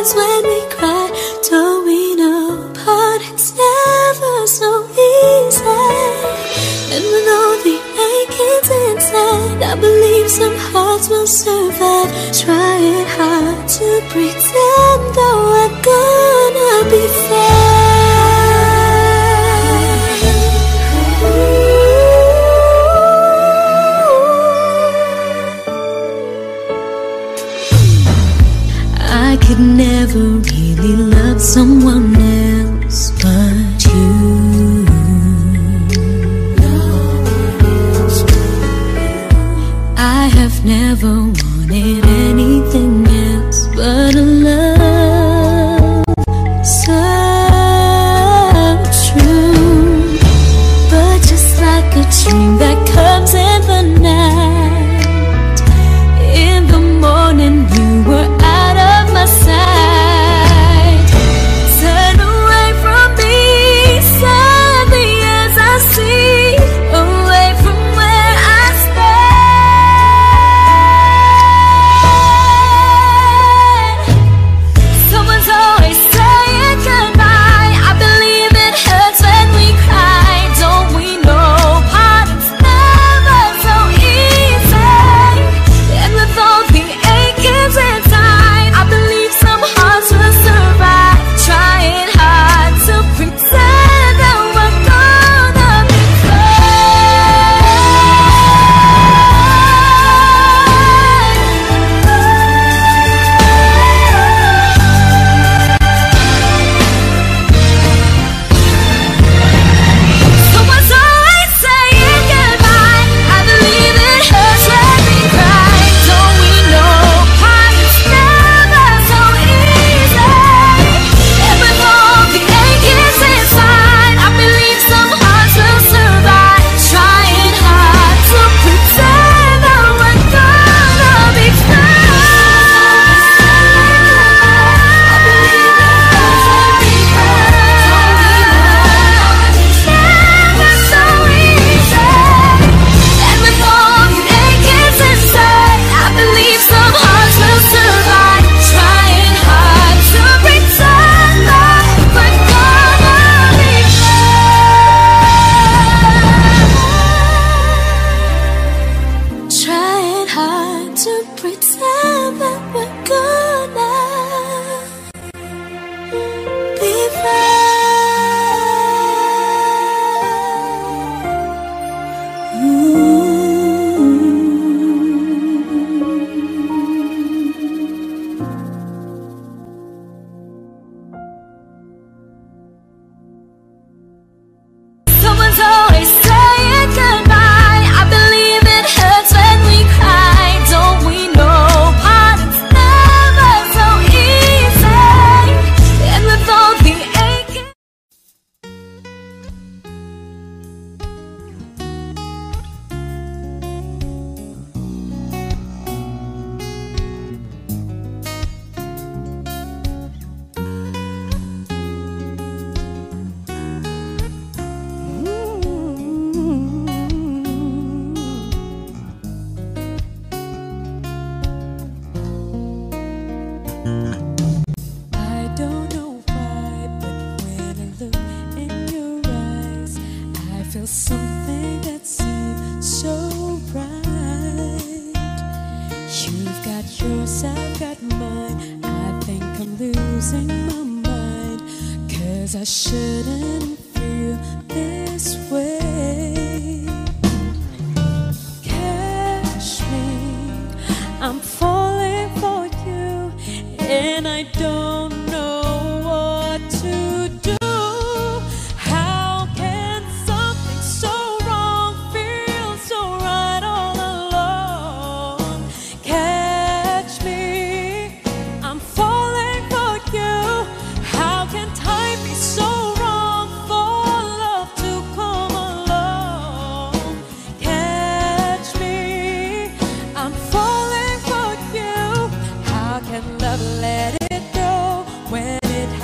happens when we cry? Don't we know? But it's never so easy. And with all the achings inside, I believe some hearts will survive. Try someone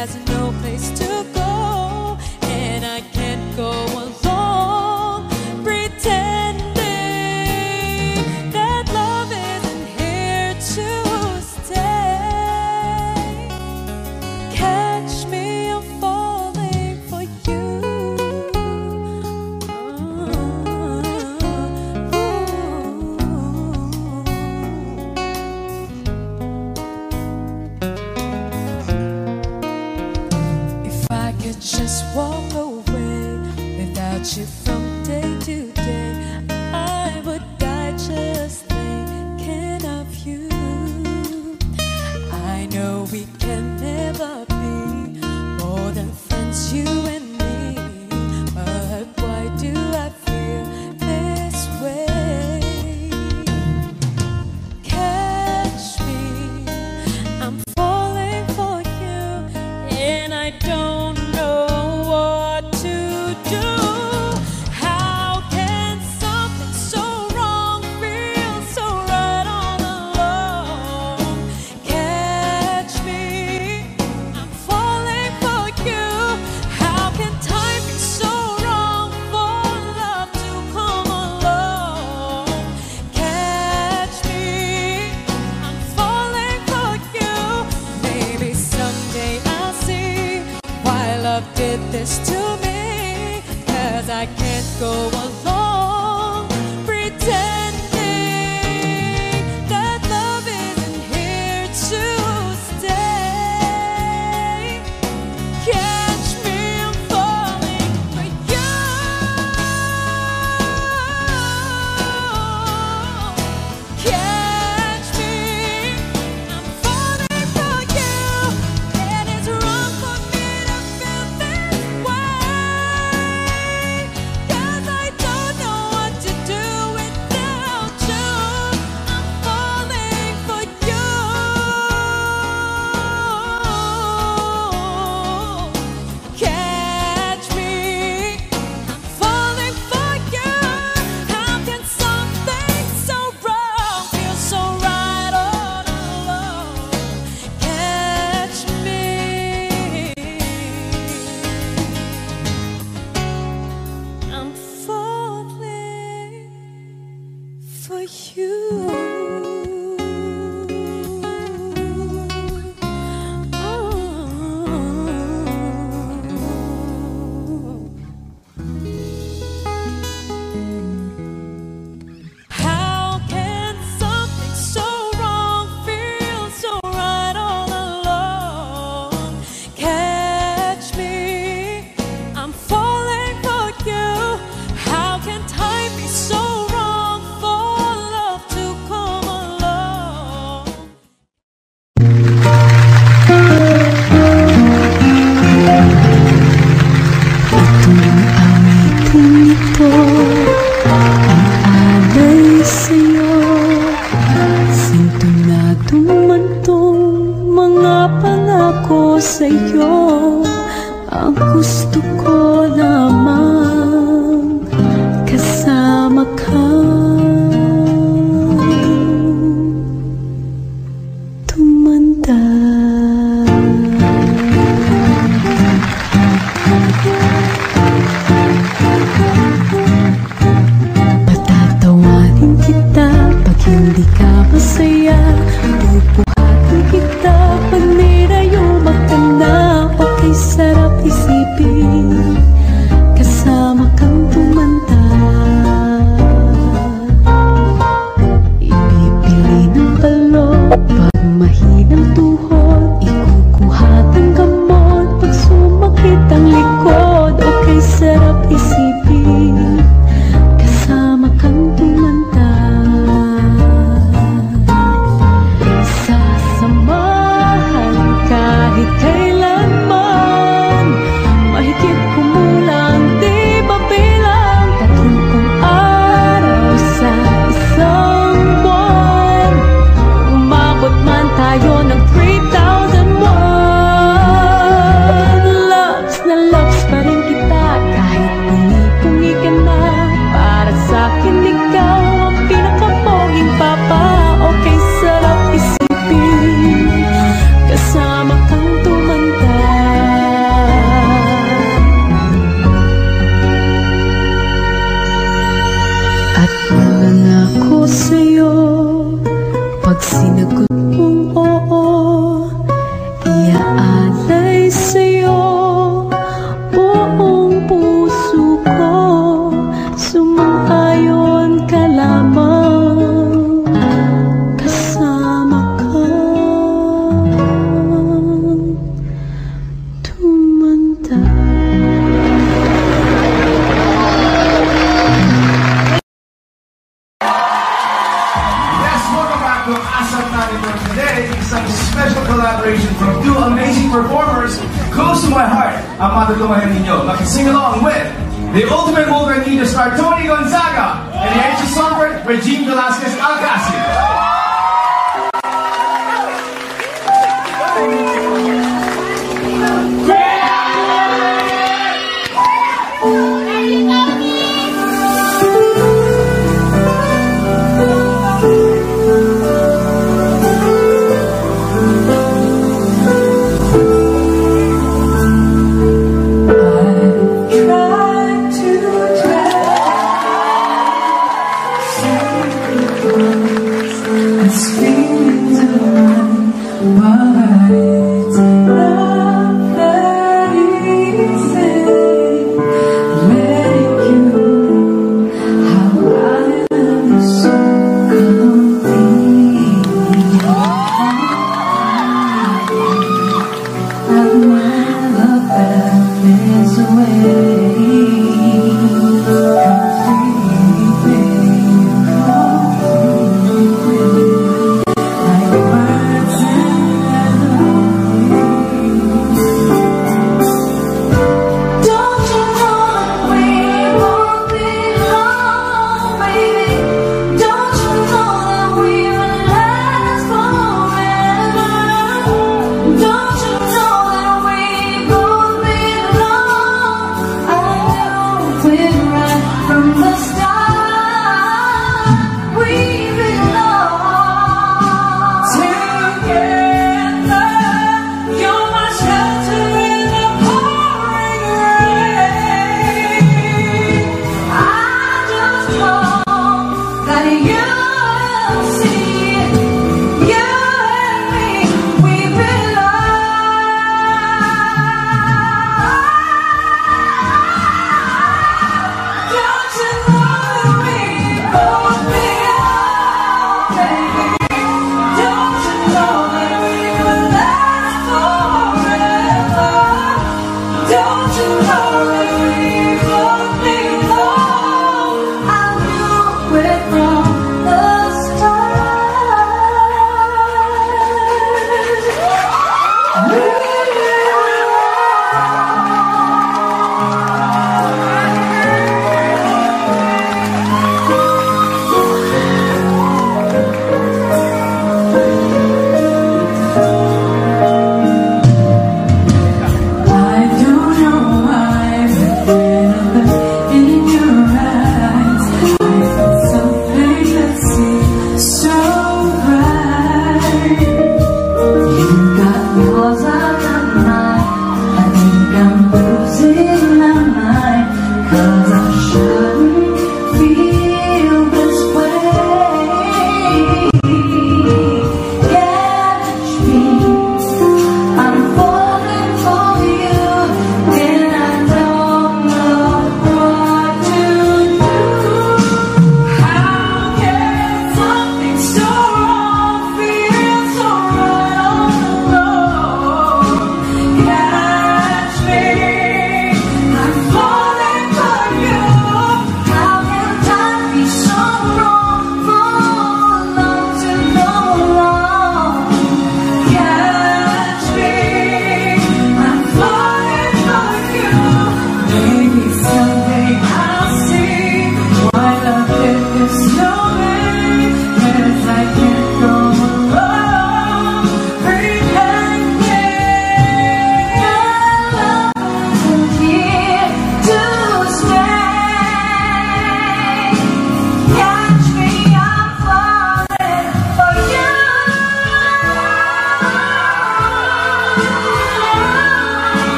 has no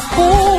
nakagwapuran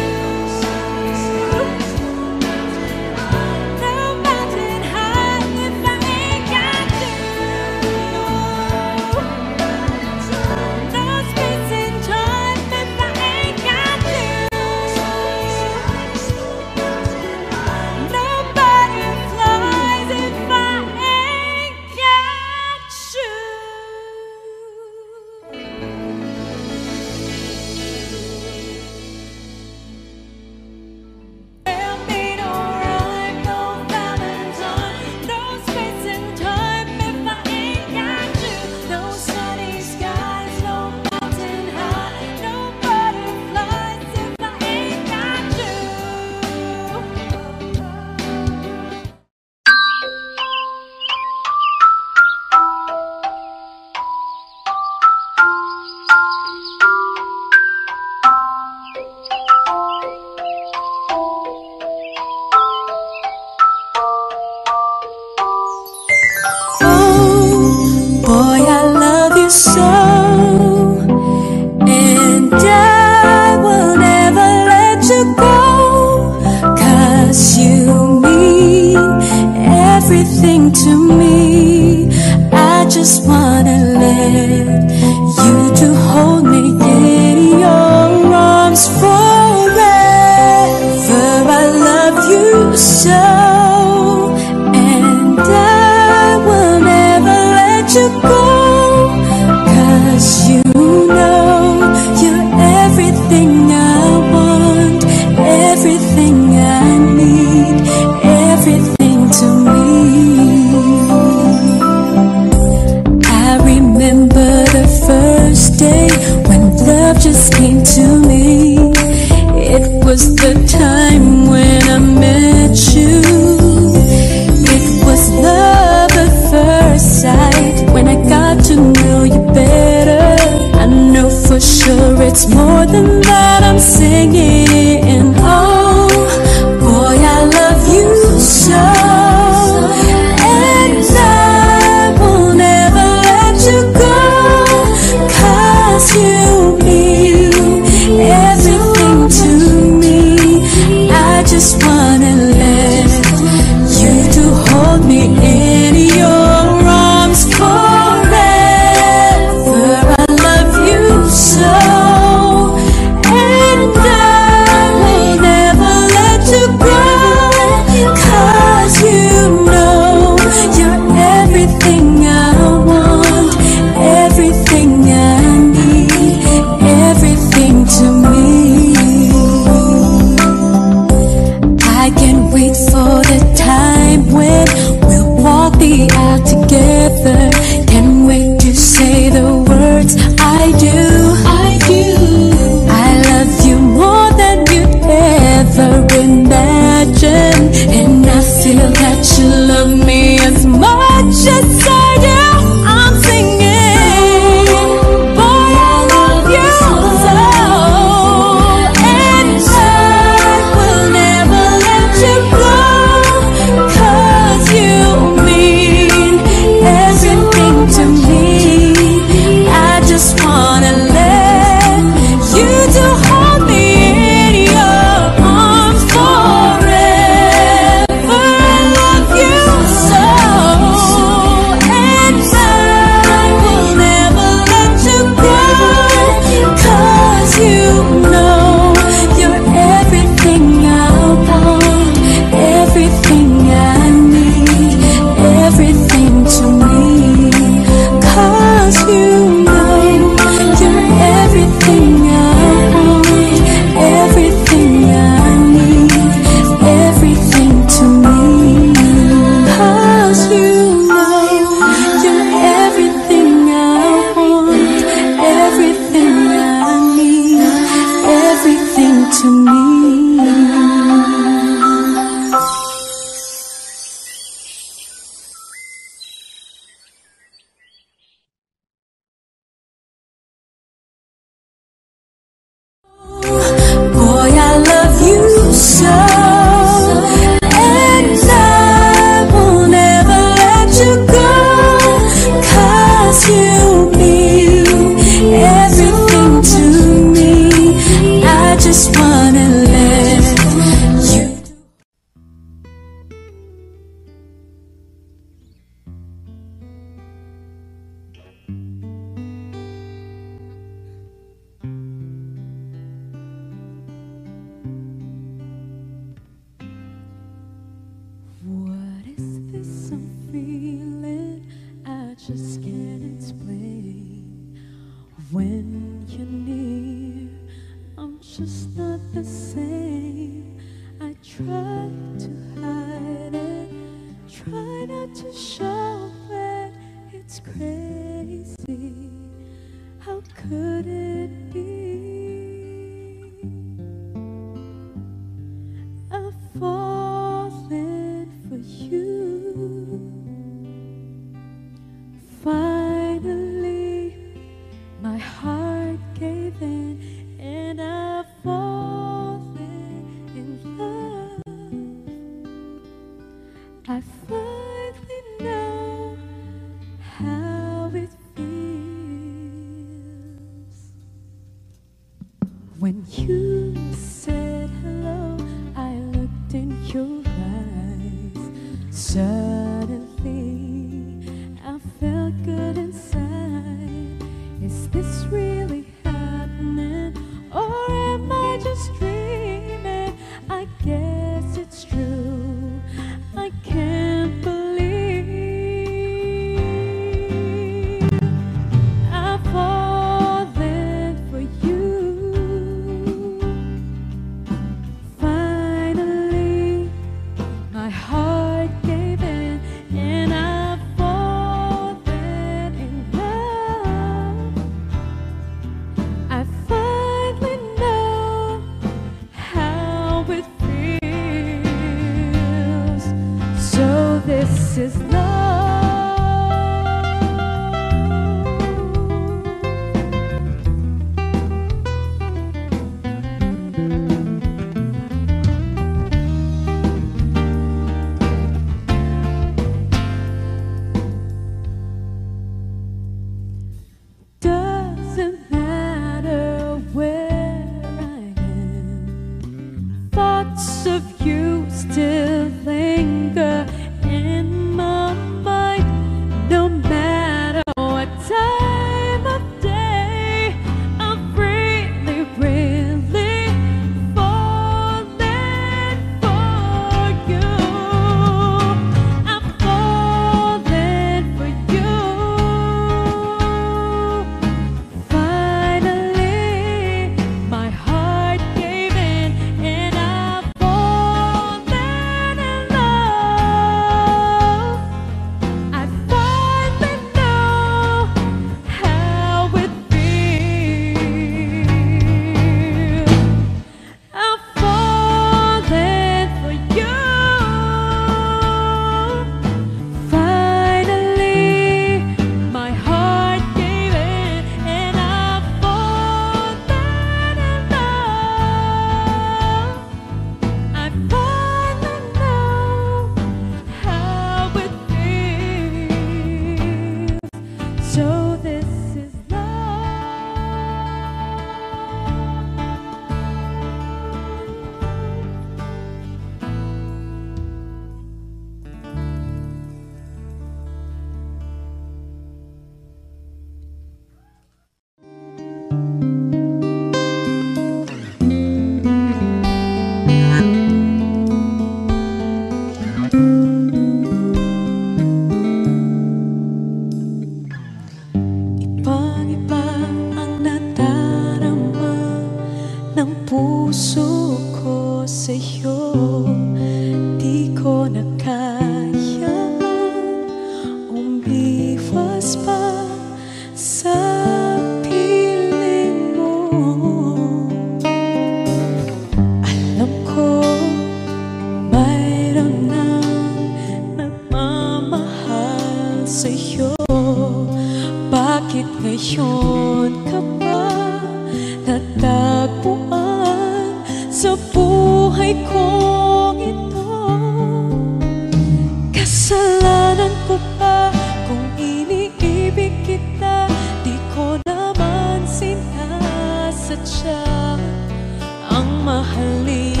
mahalin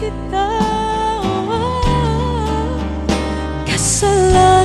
kita. Kasalanan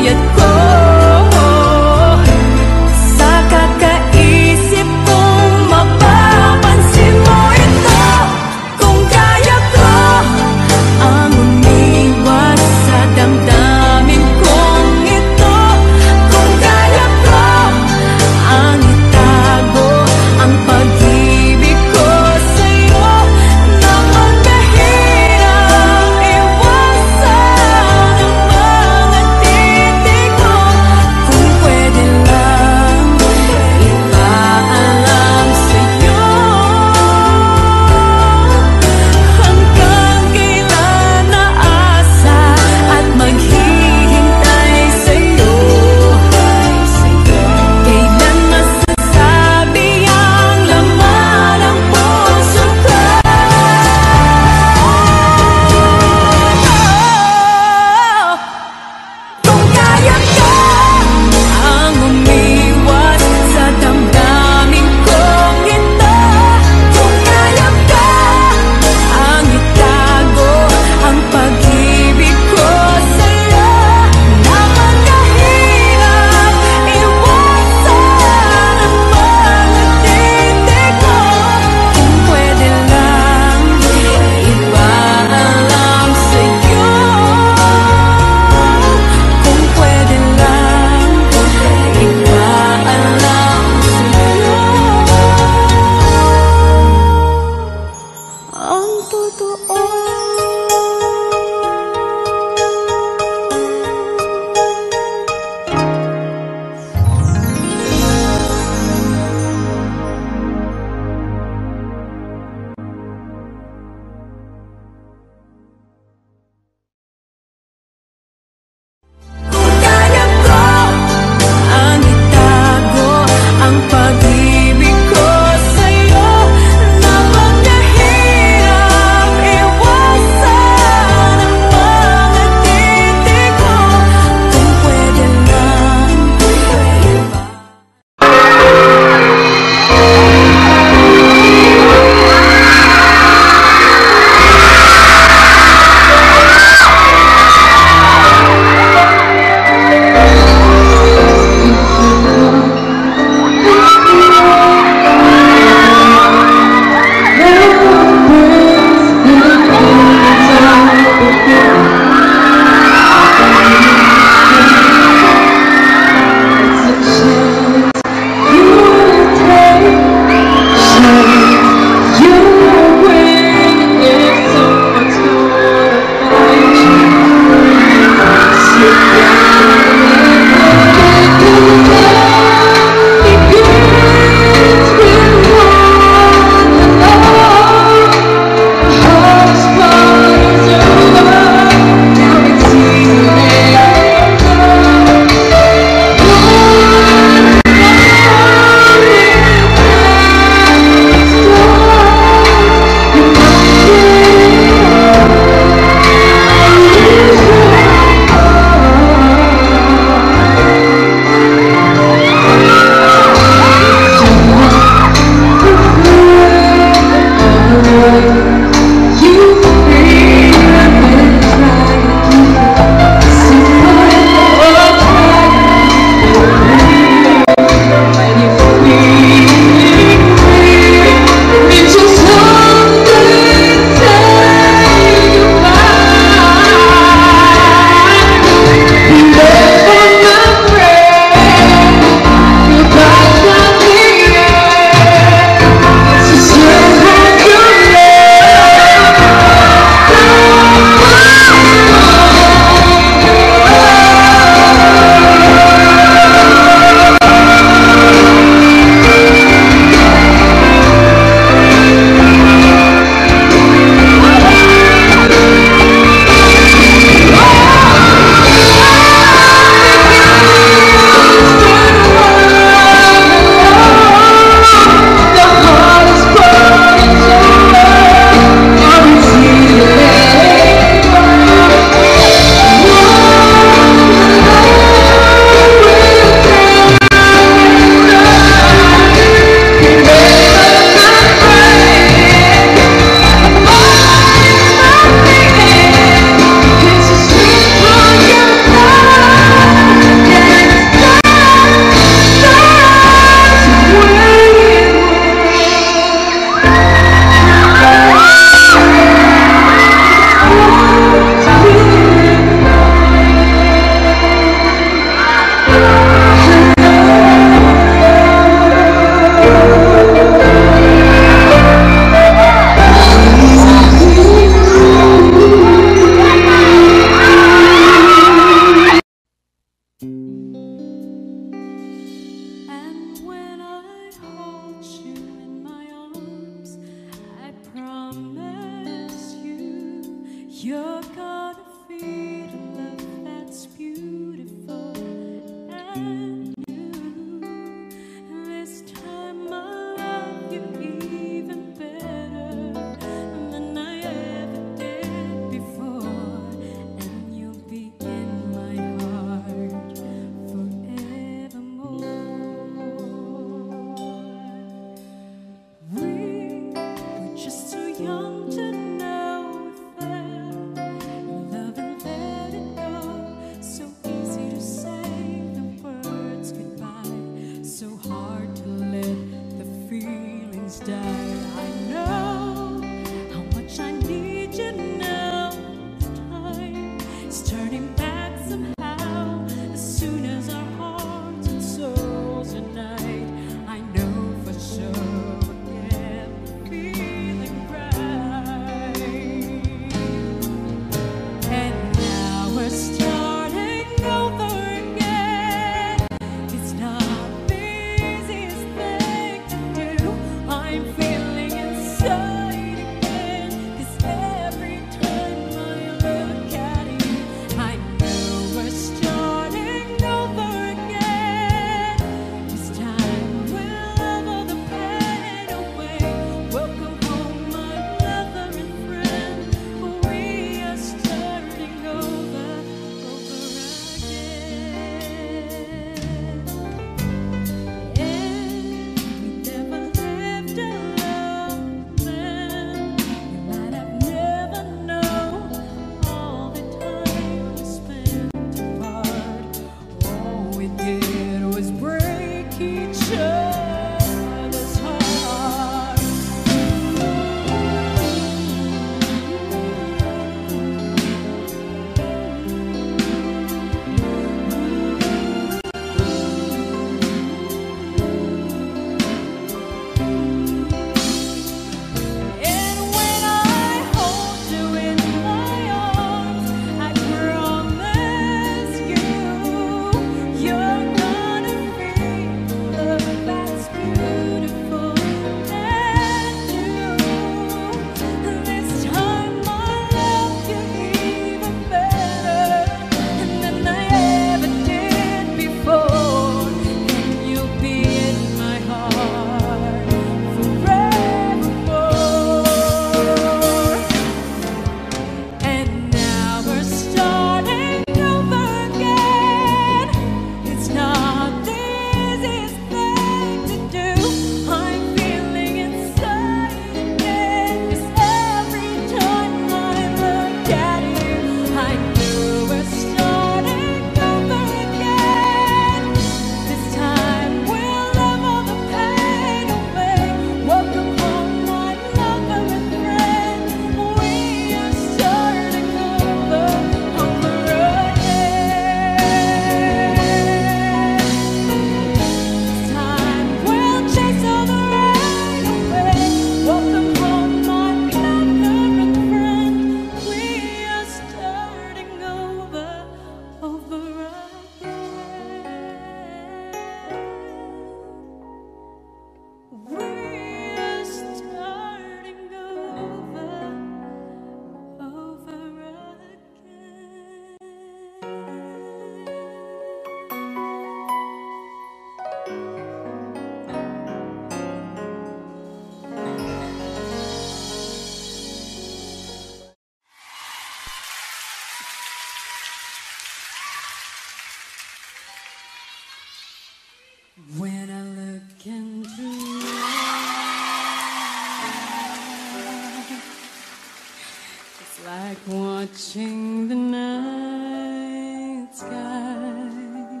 like watching the night sky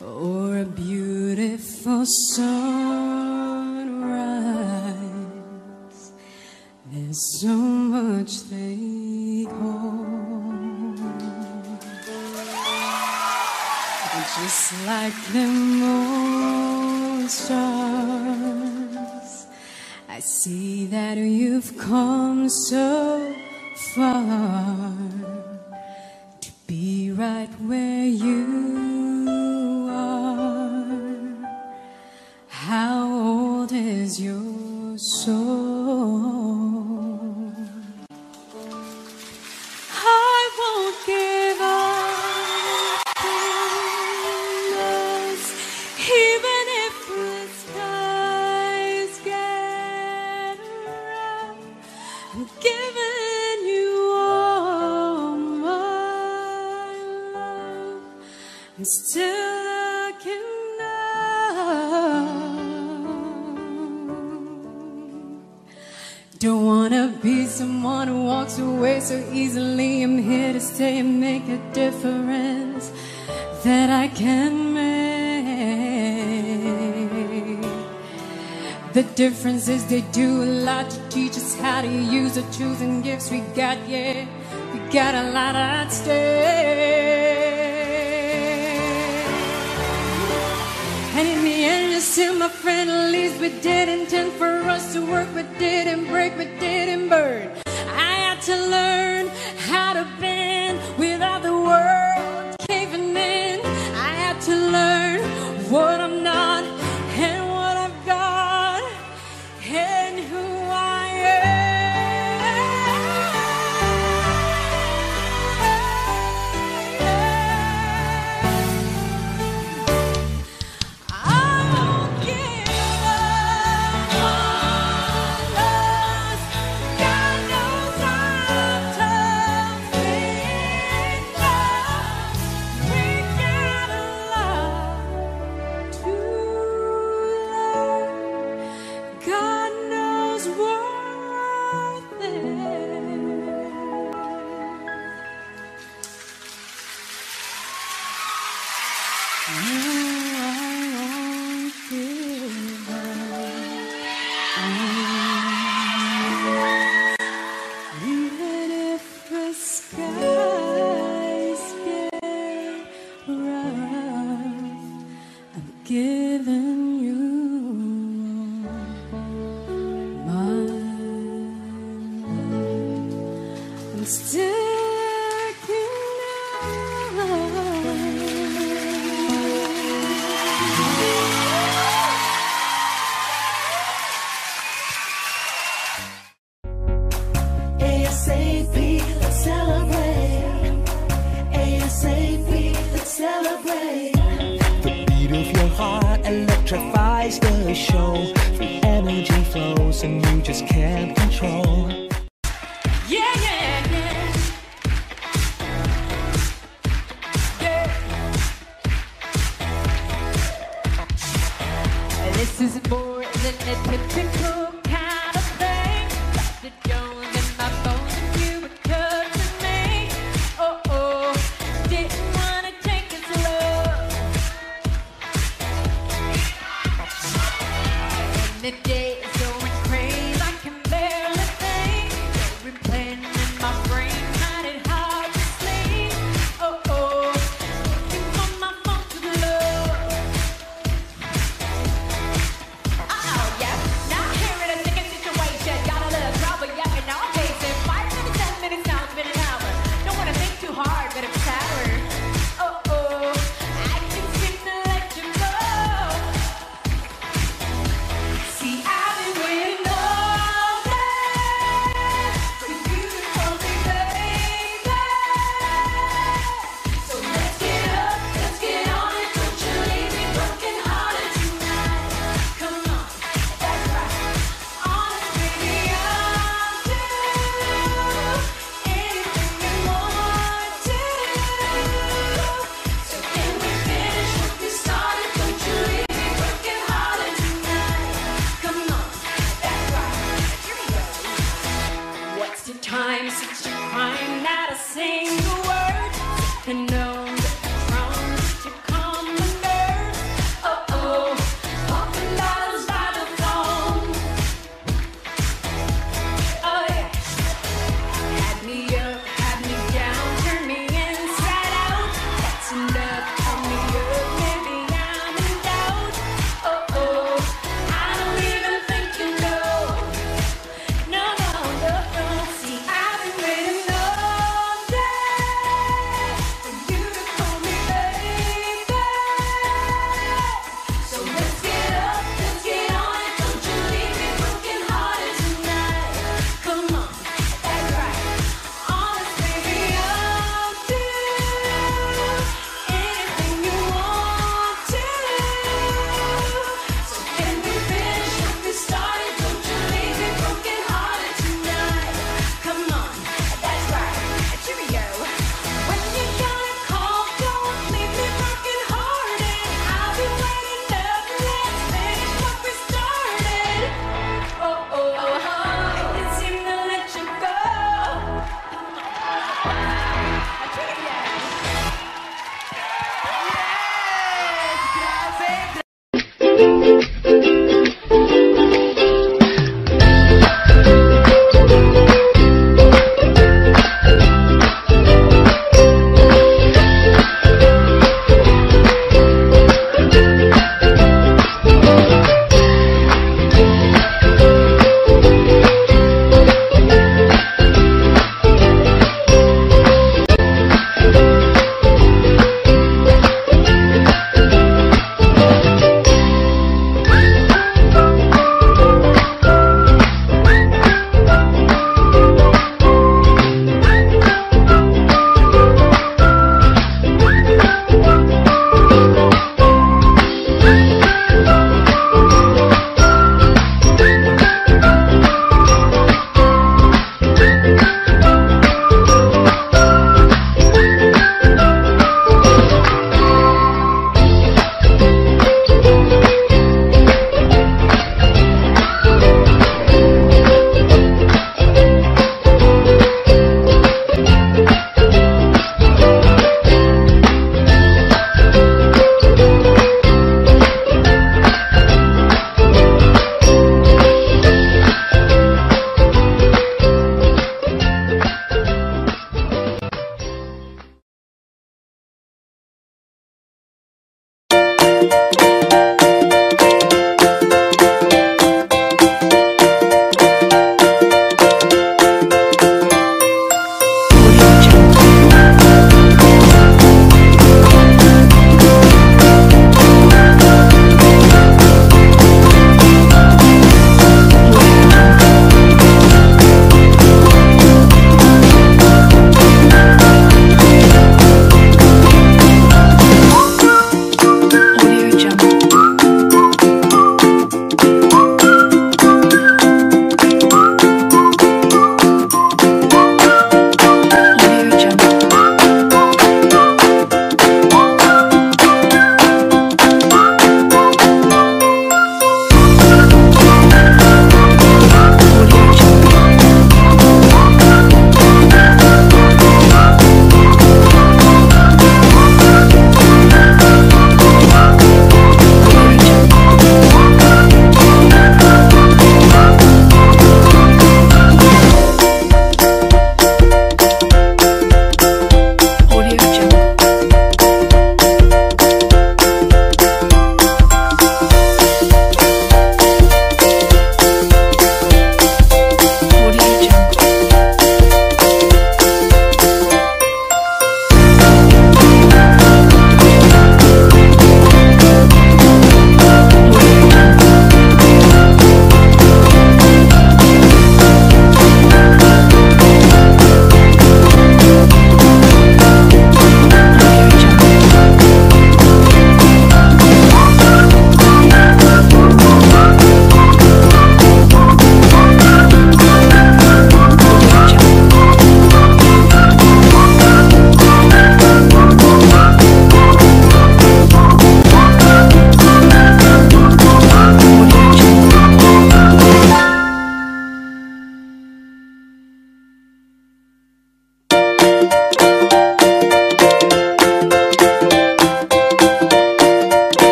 or a beautiful sunrise. There's so much they hold, and just like the moon stars. I see that you've come so The difference is they do a lot to teach us how to use the tools and gifts we got, yeah. We got a lot at stake. And in the end, you see, my friend, at least we did intend for us to work, but didn't break, but didn't burn.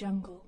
Jungle.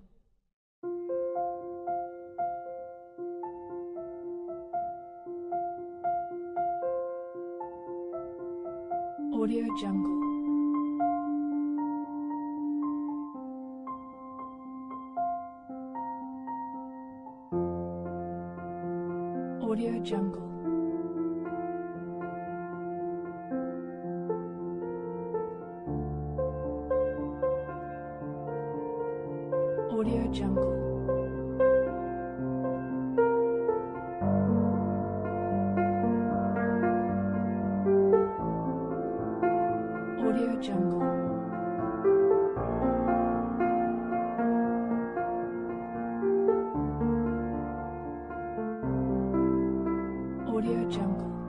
Audio Jungle.